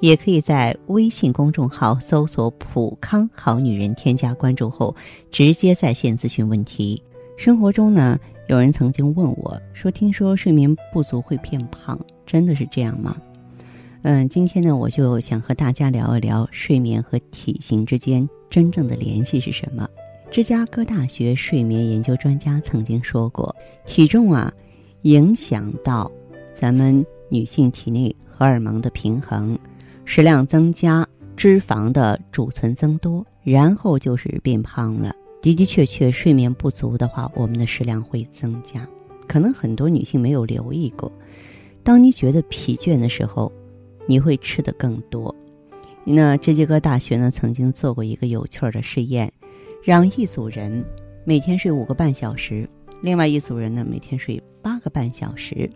也可以在微信公众号搜索“普康好女人”，添加关注后直接在线咨询问题。生活中呢，有人曾经问我说：“听说睡眠不足会变胖，真的是这样吗？”嗯，今天呢，我就想和大家聊一聊睡眠和体型之间真正的联系是什么。芝加哥大学睡眠研究专家曾经说过，体重啊，影响到咱们女性体内荷尔蒙的平衡，食量增加，脂肪的储存增多，然后就是变胖了。的的确确，睡眠不足的话，我们的食量会增加。可能很多女性没有留意过，当你觉得疲倦的时候。你会吃的更多。那芝加哥大学呢，曾经做过一个有趣的试验，让一组人每天睡五个半小时，另外一组人呢每天睡八个半小时，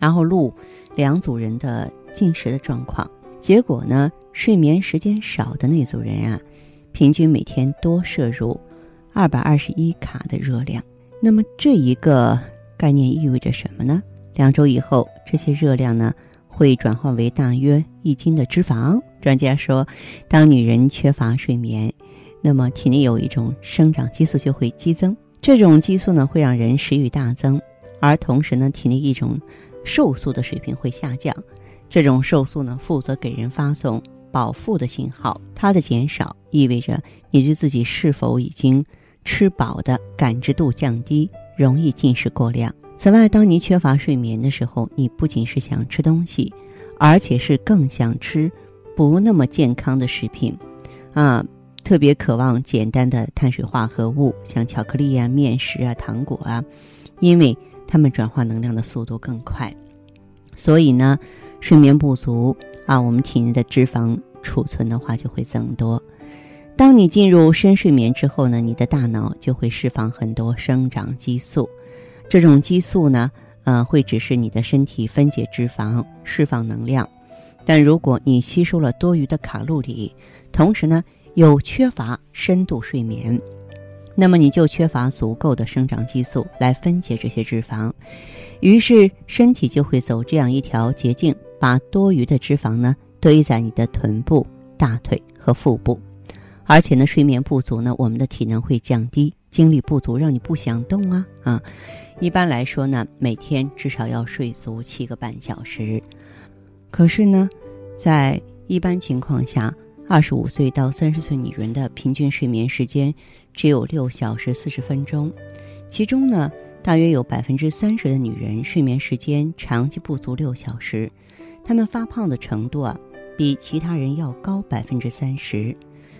然后录两组人的进食的状况。结果呢，睡眠时间少的那组人啊，平均每天多摄入二百二十一卡的热量。那么这一个概念意味着什么呢？两周以后，这些热量呢？会转化为大约一斤的脂肪。专家说，当女人缺乏睡眠，那么体内有一种生长激素就会激增。这种激素呢，会让人食欲大增，而同时呢，体内一种瘦素的水平会下降。这种瘦素呢，负责给人发送饱腹的信号，它的减少意味着你对自己是否已经吃饱的感知度降低，容易进食过量。此外，当你缺乏睡眠的时候，你不仅是想吃东西，而且是更想吃不那么健康的食品，啊，特别渴望简单的碳水化合物，像巧克力啊、面食啊、糖果啊，因为它们转化能量的速度更快。所以呢，睡眠不足啊，我们体内的脂肪储存的话就会增多。当你进入深睡眠之后呢，你的大脑就会释放很多生长激素。这种激素呢，呃，会指示你的身体分解脂肪、释放能量。但如果你吸收了多余的卡路里，同时呢又缺乏深度睡眠，那么你就缺乏足够的生长激素来分解这些脂肪，于是身体就会走这样一条捷径，把多余的脂肪呢堆在你的臀部、大腿和腹部。而且呢，睡眠不足呢，我们的体能会降低，精力不足，让你不想动啊啊。一般来说呢，每天至少要睡足七个半小时。可是呢，在一般情况下，二十五岁到三十岁女人的平均睡眠时间只有六小时四十分钟，其中呢，大约有百分之三十的女人睡眠时间长期不足六小时，她们发胖的程度啊，比其他人要高百分之三十。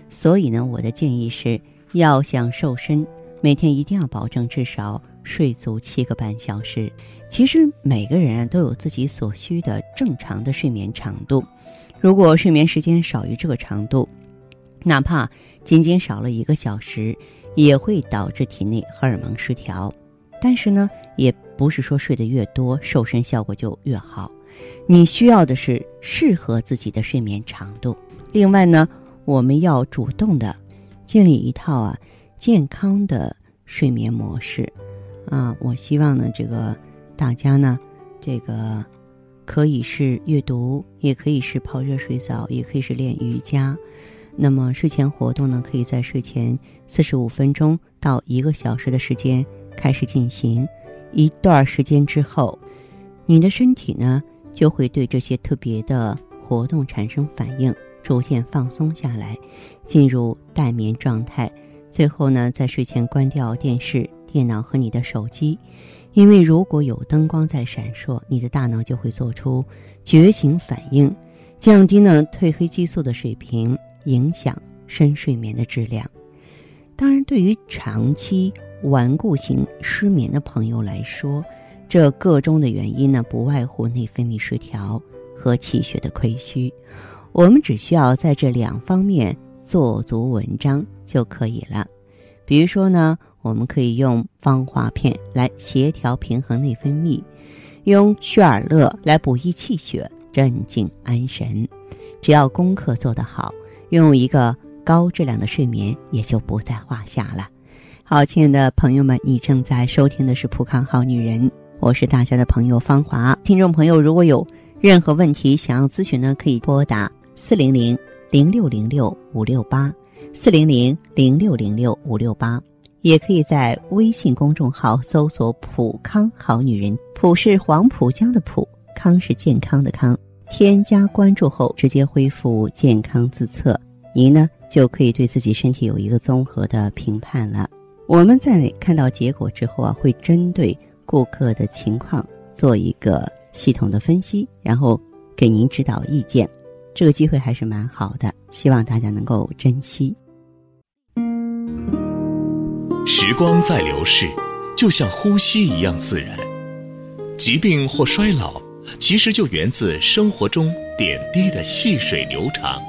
所以呢，我的建议是，要想瘦身，每天一定要保证至少。睡足七个半小时，其实每个人啊都有自己所需的正常的睡眠长度。如果睡眠时间少于这个长度，哪怕仅仅少了一个小时，也会导致体内荷尔蒙失调。但是呢，也不是说睡得越多，瘦身效果就越好。你需要的是适合自己的睡眠长度。另外呢，我们要主动的建立一套啊健康的睡眠模式。啊，我希望呢，这个大家呢，这个可以是阅读，也可以是泡热水澡，也可以是练瑜伽。那么睡前活动呢，可以在睡前四十五分钟到一个小时的时间开始进行。一段时间之后，你的身体呢就会对这些特别的活动产生反应，逐渐放松下来，进入待眠状态。最后呢，在睡前关掉电视。电脑和你的手机，因为如果有灯光在闪烁，你的大脑就会做出觉醒反应，降低呢褪黑激素的水平，影响深睡眠的质量。当然，对于长期顽固型失眠的朋友来说，这个中的原因呢，不外乎内分泌失调和气血的亏虚。我们只需要在这两方面做足文章就可以了。比如说呢。我们可以用芳华片来协调平衡内分泌，用血尔乐来补益气血、镇静安神。只要功课做得好，拥有一个高质量的睡眠也就不在话下了。好，亲爱的朋友们，你正在收听的是《普康好女人》，我是大家的朋友芳华。听众朋友，如果有任何问题想要咨询呢，可以拨打四零零零六零六五六八四零零零六零六五六八，也可以在微信公众号搜索“普康好女人”，普是黄浦江的浦，康是健康的康。添加关注后，直接恢复健康自测，您呢就可以对自己身体有一个综合的评判了。我们在看到结果之后啊，会针对顾客的情况做一个系统的分析，然后给您指导意见。这个机会还是蛮好的，希望大家能够珍惜。时光在流逝，就像呼吸一样自然。疾病或衰老，其实就源自生活中点滴的细水流长。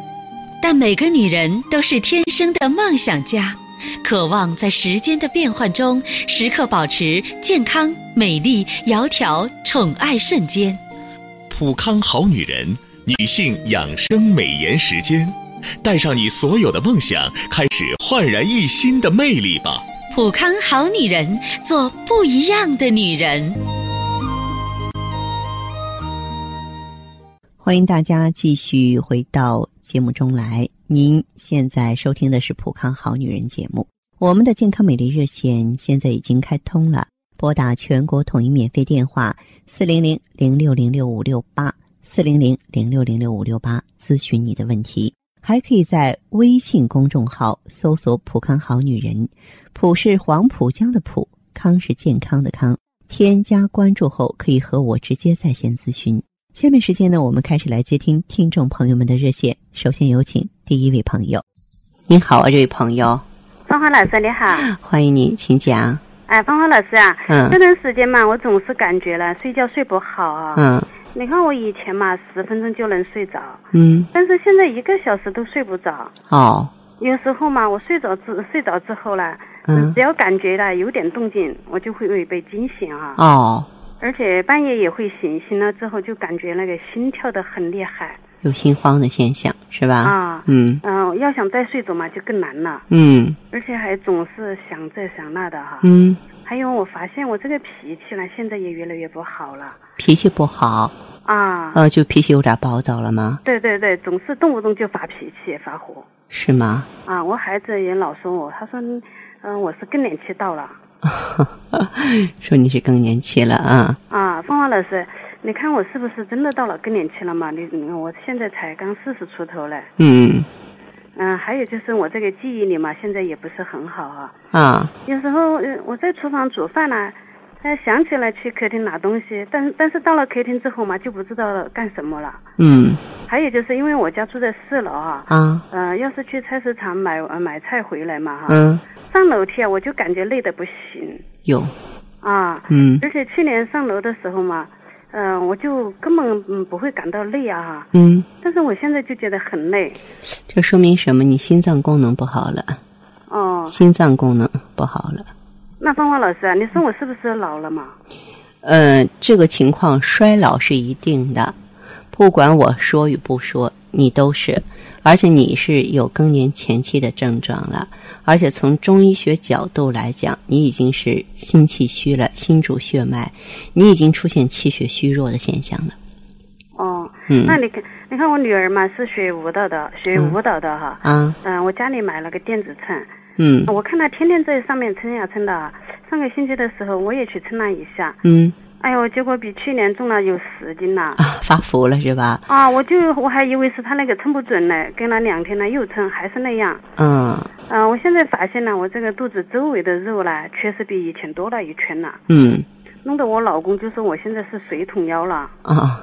但每个女人都是天生的梦想家。渴望在时间的变换中，时刻保持健康、美丽、窈窕、宠爱瞬间。普康好女人，女性养生美颜时间，带上你所有的梦想，开始焕然一新的魅力吧！普康好女人，做不一样的女人。欢迎大家继续回到节目中来。您现在收听的是《普康好女人》节目，我们的健康美丽热线现在已经开通了，拨打全国统一免费电话四零零零六零六五六八四零零零六零六五六八咨询你的问题，还可以在微信公众号搜索“普康好女人”，普是黄浦江的浦，康是健康的康，添加关注后可以和我直接在线咨询。下面时间呢，我们开始来接听听众朋友们的热线。首先有请第一位朋友，您好啊，这位朋友，芳华老师你好，欢迎你，请讲。哎，芳华老师啊，嗯。这段时间嘛，我总是感觉了睡觉睡不好啊。嗯。你看我以前嘛，十分钟就能睡着，嗯，但是现在一个小时都睡不着。哦，有时候嘛，我睡着之睡着之后呢，嗯。只要感觉了有点动静，我就会被惊醒啊。哦，而且半夜也会醒，醒了之后就感觉那个心跳的很厉害有心慌的现象是吧？啊。嗯嗯、要想再睡着嘛，就更难了，嗯而且还总是想这想那的哈。嗯，还有，我发现我这个脾气呢，现在也越来越不好了脾气不好，啊。呃，就脾气有点暴躁了吗？对对对，总是动不动就发脾气、发火是吗？啊。我孩子也老说我，他说，嗯、我是更年期到了 说你是更年期了啊？啊。芳华老师，你看我是不是真的到了更年期了嘛？你你我现在才刚四十出头嘞。嗯嗯、还有就是我这个记忆力嘛，现在也不是很好啊。啊有时候，呃，我在厨房煮饭呢，呃，想起来去客厅拿东西，但但是到了客厅之后嘛，就不知道干什么了。嗯还有就是因为我家住在四楼啊，啊呃，要是去菜市场买呃买菜回来嘛哈，嗯，上楼梯啊，我就感觉累得不行有啊，嗯而且去年上楼的时候嘛，嗯、我就根本嗯不会感到累啊，嗯，但是我现在就觉得很累，这说明什么？你心脏功能不好了，哦，心脏功能不好了。那芳华老师啊，你说我是不是老了嘛？呃，这个情况衰老是一定的，不管我说与不说，你都是，而且你是有更年前期的症状了，而且从中医学角度来讲，你已经是心气虚了，心主血脉，你已经出现气血虚弱的现象了。哦，嗯。那你看，你看我女儿嘛是学舞蹈的，学舞蹈的哈，啊，嗯、我家里买了个电子秤，嗯。我看她天天在上面称呀称的啊，上个星期的时候我也去称了一下，嗯哎呦，结果比去年重了有十斤了！啊，发福了是吧？啊，我就我还以为是他那个称不准呢，跟了两天了又称还是那样。嗯嗯、我现在发现呢，我这个肚子周围的肉呢，确实比以前多了一圈了，嗯弄得我老公就说我现在是水桶腰了。啊，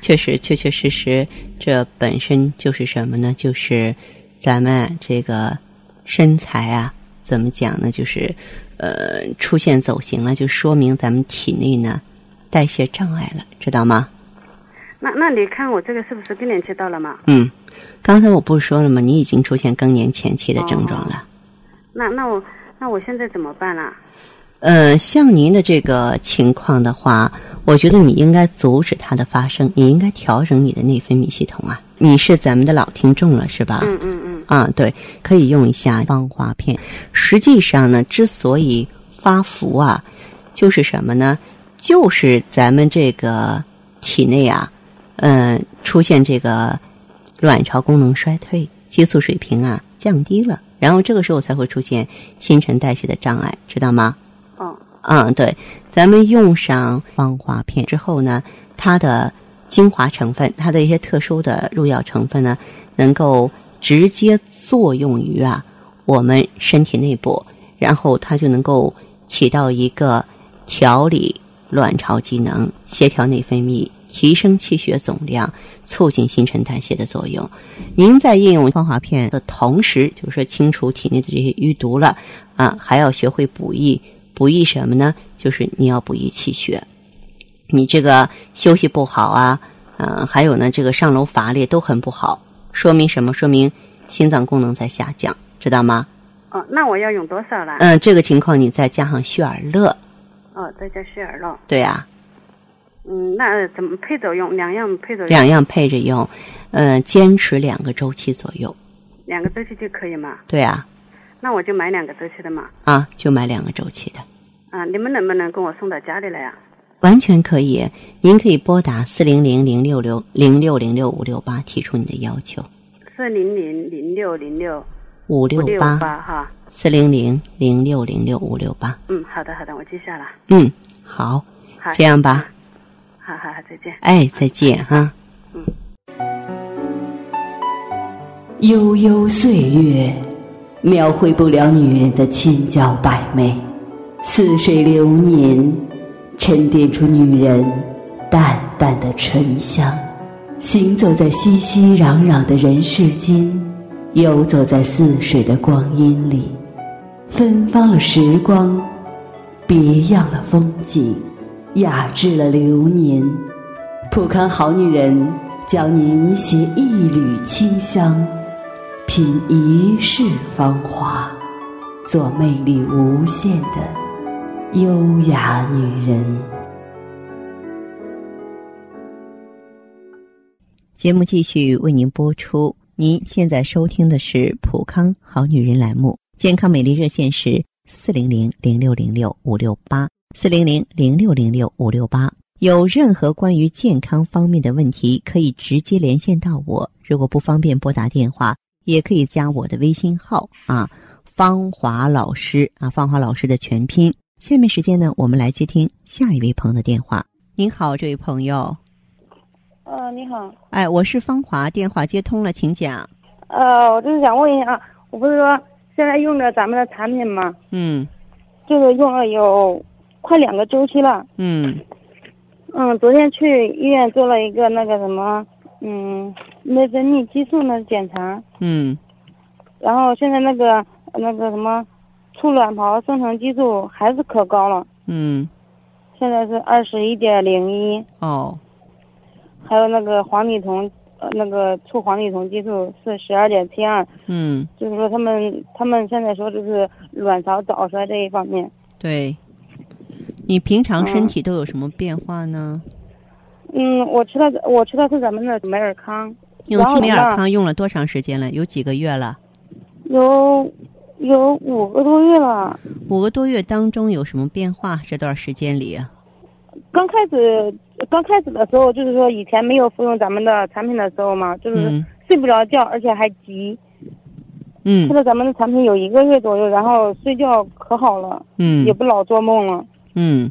确实确确实实，这本身就是什么呢？就是咱们这个身材啊，怎么讲呢？就是呃出现走形了，就说明咱们体内呢代谢障碍了，知道吗？那那你看我这个是不是更年期到了嘛？嗯，刚才我不是说了吗？你已经出现更年前期的症状了。那那我那我现在怎么办呢？呃，像您的这个情况的话，我觉得你应该阻止它的发生，你应该调整你的内分泌系统啊。你是咱们的老听众了，是吧？嗯嗯嗯。啊，对，可以用一下芳华片。实际上呢，之所以发福啊，就是什么呢？就是咱们这个体内啊，嗯，出现这个卵巢功能衰退，激素水平啊降低了，然后这个时候才会出现新陈代谢的障碍，知道吗？哦。嗯，对，咱们用上芳华片之后呢，它的精华成分，它的一些特殊的入药成分呢，能够直接作用于啊我们身体内部，然后它就能够起到一个调理卵巢机能、协调内分泌、提升气血总量、促进新陈代谢的作用。您在应用芳华片的同时，就是说清除体内的这些淤毒了啊，还要学会补益。补益什么呢？就是你要补益气血。你这个休息不好啊，嗯，还有呢，这个上楼乏力都很不好，说明什么？说明心脏功能在下降，知道吗？哦，那我要用多少了？嗯，这个情况你再加上血尔乐。哦，再加血尔乐。对呀。嗯，那怎么配着用？两样配着用。两样配着用，嗯，坚持两个周期左右。两个周期就可以吗？对啊。那我就买两个周期的嘛。啊，就买两个周期的。啊，你们能不能给我送到家里来啊？完全可以，您可以拨打四零零零六六零六零六五六八提出你的要求。四零零零六零六五六八哈。四零零零六零六五六八。嗯，好的好的，我记下了。嗯，好，好，这样吧。好好好，再见。哎，再见哈。嗯。悠悠岁月。描绘不了女人的千娇百媚，似水流年，沉淀出女人淡淡的醇香。行走在熙熙攘攘的人世间，游走在似水的光阴里，芬芳了时光，别样了风景，雅致了流年。普康好女人教您携一缕清香。品一世芳华，做魅力无限的优雅女人。节目继续为您播出。您现在收听的是《普康好女人》栏目，健康美丽热线是四零零零六零六五六八四零零零六零六五六八。有任何关于健康方面的问题，可以直接连线到我。如果不方便拨打电话。也可以加我的微信号啊，芳华老师啊，芳华老师的全拼。下面时间呢，我们来接听下一位朋友的电话。您好，这位朋友。呃，你好。哎，我是芳华，电话接通了，请讲。呃，我就是想问一下，我不是说现在用着咱们的产品吗？嗯。就是用了有快两个周期了。嗯。嗯，昨天去医院做了一个那个什么。嗯，内分泌激素的检查。嗯。然后现在那个那个什么，促卵泡生成激素还是可高了。嗯。现在是二十一点零一。哦。还有那个黄体酮，呃，那个促黄体酮激素是十二点七二。嗯。就是说他们他们现在说就是卵巢早衰这一方面。对。你平常身体都有什么变化呢？嗯，我吃的我吃的是咱们的美尔康，用美尔康用了多长时间了？有几个月了？有有五个多月了。五个多月当中有什么变化？这段时间里？刚开始刚开始的时候，就是说以前没有服用咱们的产品的时候嘛，就是睡不着觉，而且还急。嗯。吃了咱们的产品有一个月左右，然后睡觉可好了。嗯。也不老做梦了。嗯。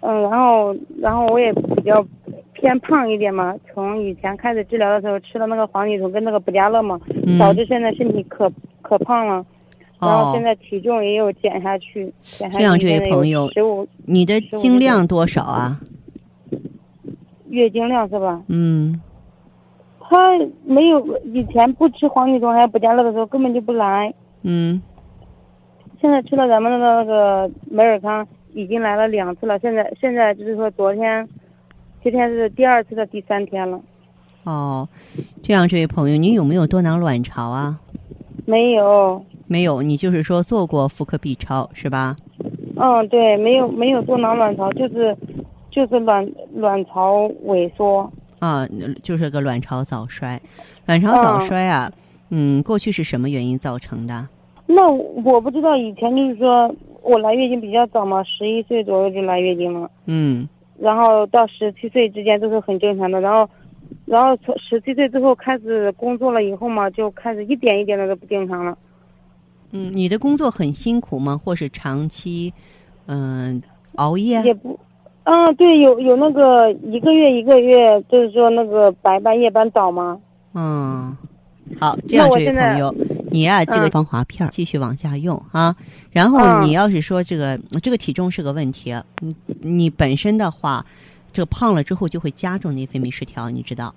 嗯，然后然后我也比较。偏胖一点嘛，从以前开始治疗的时候吃了那个黄体酮跟那个补佳乐嘛，导致现在身体可可胖了，然后现在体重也有减下去，减下去。这样，这位朋友，你的经量多少啊？月经量是吧？嗯。他没有以前不吃黄体酮还有补佳乐的时候根本就不来。嗯。现在吃了咱们的那个美尔康，已经来了两次了。现在现在就是说昨天。今天是第二次的第三天了。哦，这样，这位朋友，你有没有多囊卵巢啊？没有。没有，你就是说做过妇科 B 超是吧？嗯，对，没有没有做囊卵巢，就是就是卵卵巢萎缩。啊，就是个卵巢早衰，卵巢早衰啊，嗯，过去是什么原因造成的？那我不知道，以前就是说我来月经比较早嘛，十一岁左右就来月经了。嗯。然后到十七岁之间都是很正常的，然后，然后从十七岁之后开始工作了以后嘛，就开始一点一点的都不正常了。嗯，你的工作很辛苦吗？或是长期，嗯，熬夜？也不。啊，对，有有那个一个月一个月，就是说那个白班夜班倒吗？嗯，好，这样这位朋友，你呀，这个防滑片继续往下用啊。然后你要是说这个这个体重是个问题，你你本身的话，这个胖了之后就会加重内分泌失调，你知道？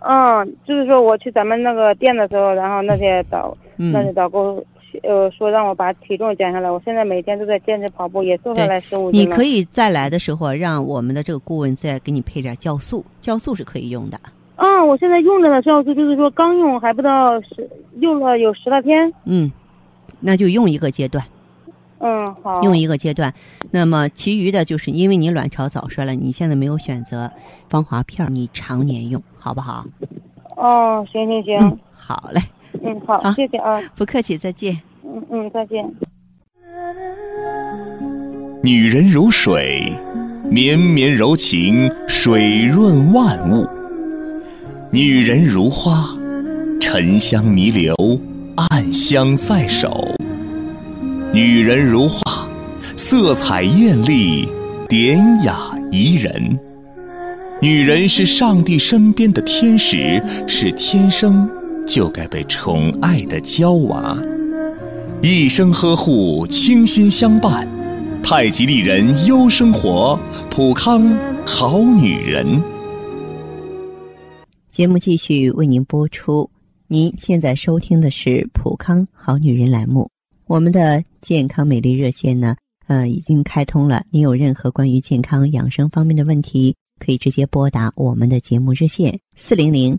嗯，就是说我去咱们那个店的时候，然后那些导那些导购。呃，说让我把体重减下来，我现在每天都在坚持跑步，也瘦下来十五斤你可以再来的时候，让我们的这个顾问再给你配点酵素，酵素是可以用的。嗯，我现在用着的酵素，就是说刚用还不到十，用了有十来天。嗯，那就用一个阶段。嗯，好。用一个阶段，那么其余的就是因为你卵巢早衰了，你现在没有选择芳华片，你常年用好不好？哦，行行行，好嘞。嗯，好，谢谢啊，不客气，再见。嗯嗯，再见。女人如水，绵绵柔情，水润万物；女人如花，沉香弥留，暗香在手；女人如画，色彩艳丽，典雅宜人。女人是上帝身边的天使，是天生。就该被宠爱的娇娃，一生呵护，倾心相伴。太极丽人优生活，普康好女人。节目继续为您播出。您现在收听的是普康好女人栏目。我们的健康美丽热线呢，呃，已经开通了。您有任何关于健康养生方面的问题，可以直接拨打我们的节目热线四零零。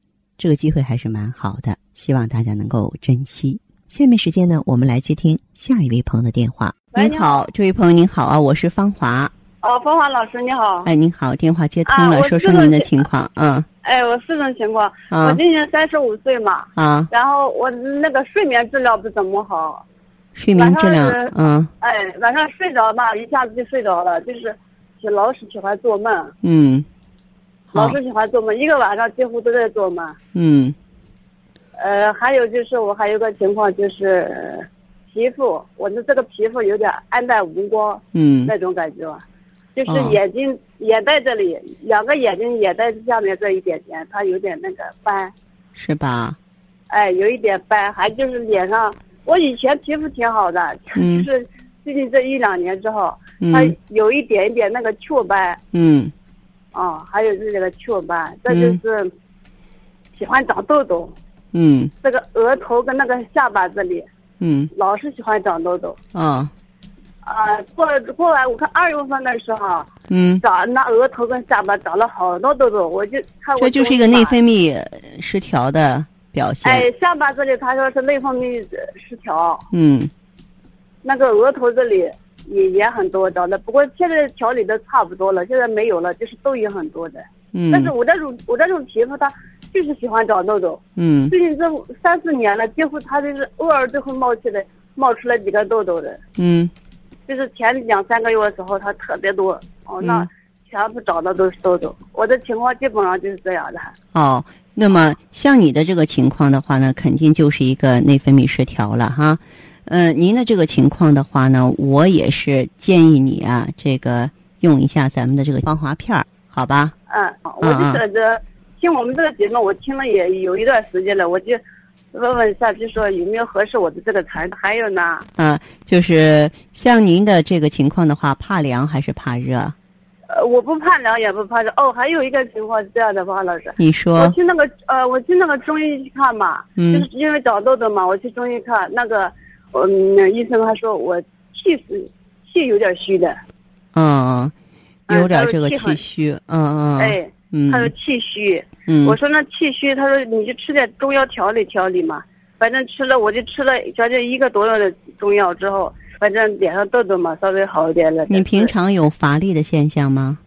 这个机会还是蛮好的，希望大家能够珍惜。下面时间呢，我们来接听下一位朋友的电话。您好，这位朋友您好啊，我是芳华。哦，芳华老师你好。哎，您好，电话接通了，说说您的情况。嗯。哎，我四种情况。我今年三十五岁嘛。啊。然后我那个睡眠质量不怎么好。睡眠质量。嗯。哎，晚上睡着吧，一下子就睡着了，就是老是喜欢做梦。嗯。老是喜欢做梦，一个晚上几乎都在做梦。嗯。呃，还有就是我还有个情况就是皮肤，我的这个皮肤有点暗淡无光。嗯。那种感觉，就是眼睛眼袋这里，两个眼睛眼袋下面这一点点，它有点那个斑。是吧？哎，有一点斑，还就是脸上，我以前皮肤挺好的，就是最近这一两年之后，它有一点点那个雀斑。嗯。哦，还有是这个雀斑，这就是喜欢长痘痘。嗯，这个额头跟那个下巴这里，嗯，老是喜欢长痘痘。啊，啊，过过来我看二月份的时候，嗯，长那额头跟下巴长了好多痘痘，我就看这就是一个内分泌失调的表现。哎，下巴这里他说是内分泌失调。嗯，那个额头这里。也也很多长的，不过现在调理的差不多了，现在没有了，就是痘印很多的。嗯。但是我这种我这种皮肤，它就是喜欢长痘痘。嗯。最近这三四年了，几乎它就是偶尔就会冒起来，冒出来几个痘痘的。嗯。就是前两三个月的时候，它特别多。哦，那全部长的都是痘痘。我的情况基本上就是这样的。哦，那么像你的这个情况的话呢，肯定就是一个内分泌失调了哈。嗯，您的这个情况的话呢，我也是建议你啊，这个用一下咱们的这个芳华片儿，好吧？嗯，我就觉得听我们这个节目，我听了也有一段时间了，我就问问一下，就说有没有合适我的这个产？还有呢？嗯，就是像您的这个情况的话，怕凉还是怕热？呃，我不怕凉，也不怕热。哦，还有一个情况是这样的，王老师。你说。我去那个呃，我去那个中医去看嘛，嗯，就是因为长痘痘嘛，我去中医看那个，嗯，医生他说我气是气有点虚的。嗯，有点这个气虚。嗯嗯。哎。嗯。他说气虚。嗯。我说那气虚，他说你就吃点中药调理调理嘛。反正吃了，我就吃了将近一个多月的中药之后。反正脸上痘痘嘛，稍微好一点了。你平常有乏力的现象吗？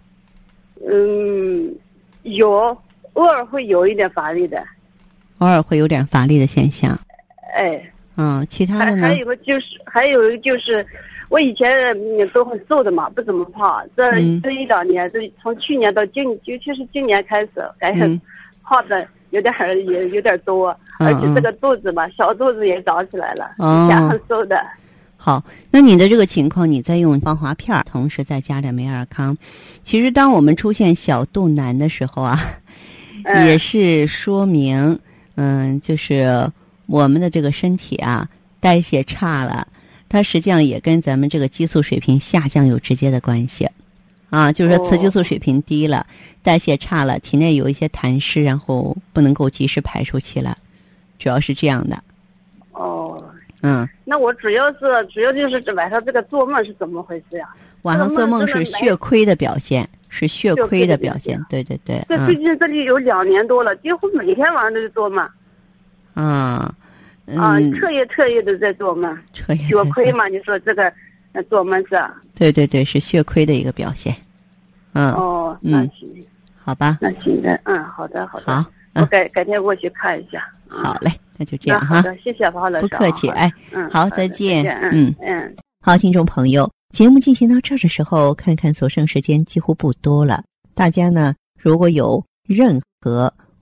嗯，有，偶尔会有一点乏力的。偶尔会有点乏力的现象。哎。嗯，其他的呢？还有个就是，还有一个就是，我以前都很瘦的嘛，不怎么胖。这这一两年，这从去年到今，尤其是今年开始，感觉胖的有点也有点多，而且这个肚子嘛，小肚子也长起来了。以前很瘦的。好，那你的这个情况，你再用防滑片儿，同时再加点美尔康。其实，当我们出现小肚腩的时候啊，也是说明，嗯，就是我们的这个身体啊，代谢差了。它实际上也跟咱们这个激素水平下降有直接的关系。啊，就是说雌激素水平低了，代谢差了，体内有一些痰湿，然后不能够及时排出去了，主要是这样的。哦。嗯，那我主要是主要就是这晚上这个做梦是怎么回事呀？晚上做梦是血亏的表现，是血亏的表现。对对对。这最近这里有两年多了，几乎每天晚上都是做梦。啊。啊，彻夜彻夜的在做梦。彻夜。血亏嘛？你说这个做梦是？对对对，是血亏的一个表现。嗯。哦，那行。好吧。那行的，嗯，好的，好的。好。我改改天过去看一下。好嘞。那就这样哈，谢谢方老师，不客气，哎，嗯，好，再见，嗯嗯，好，听众朋友，节目进行到这儿的时候，看看所剩时间几乎不多了，大家呢如果有任何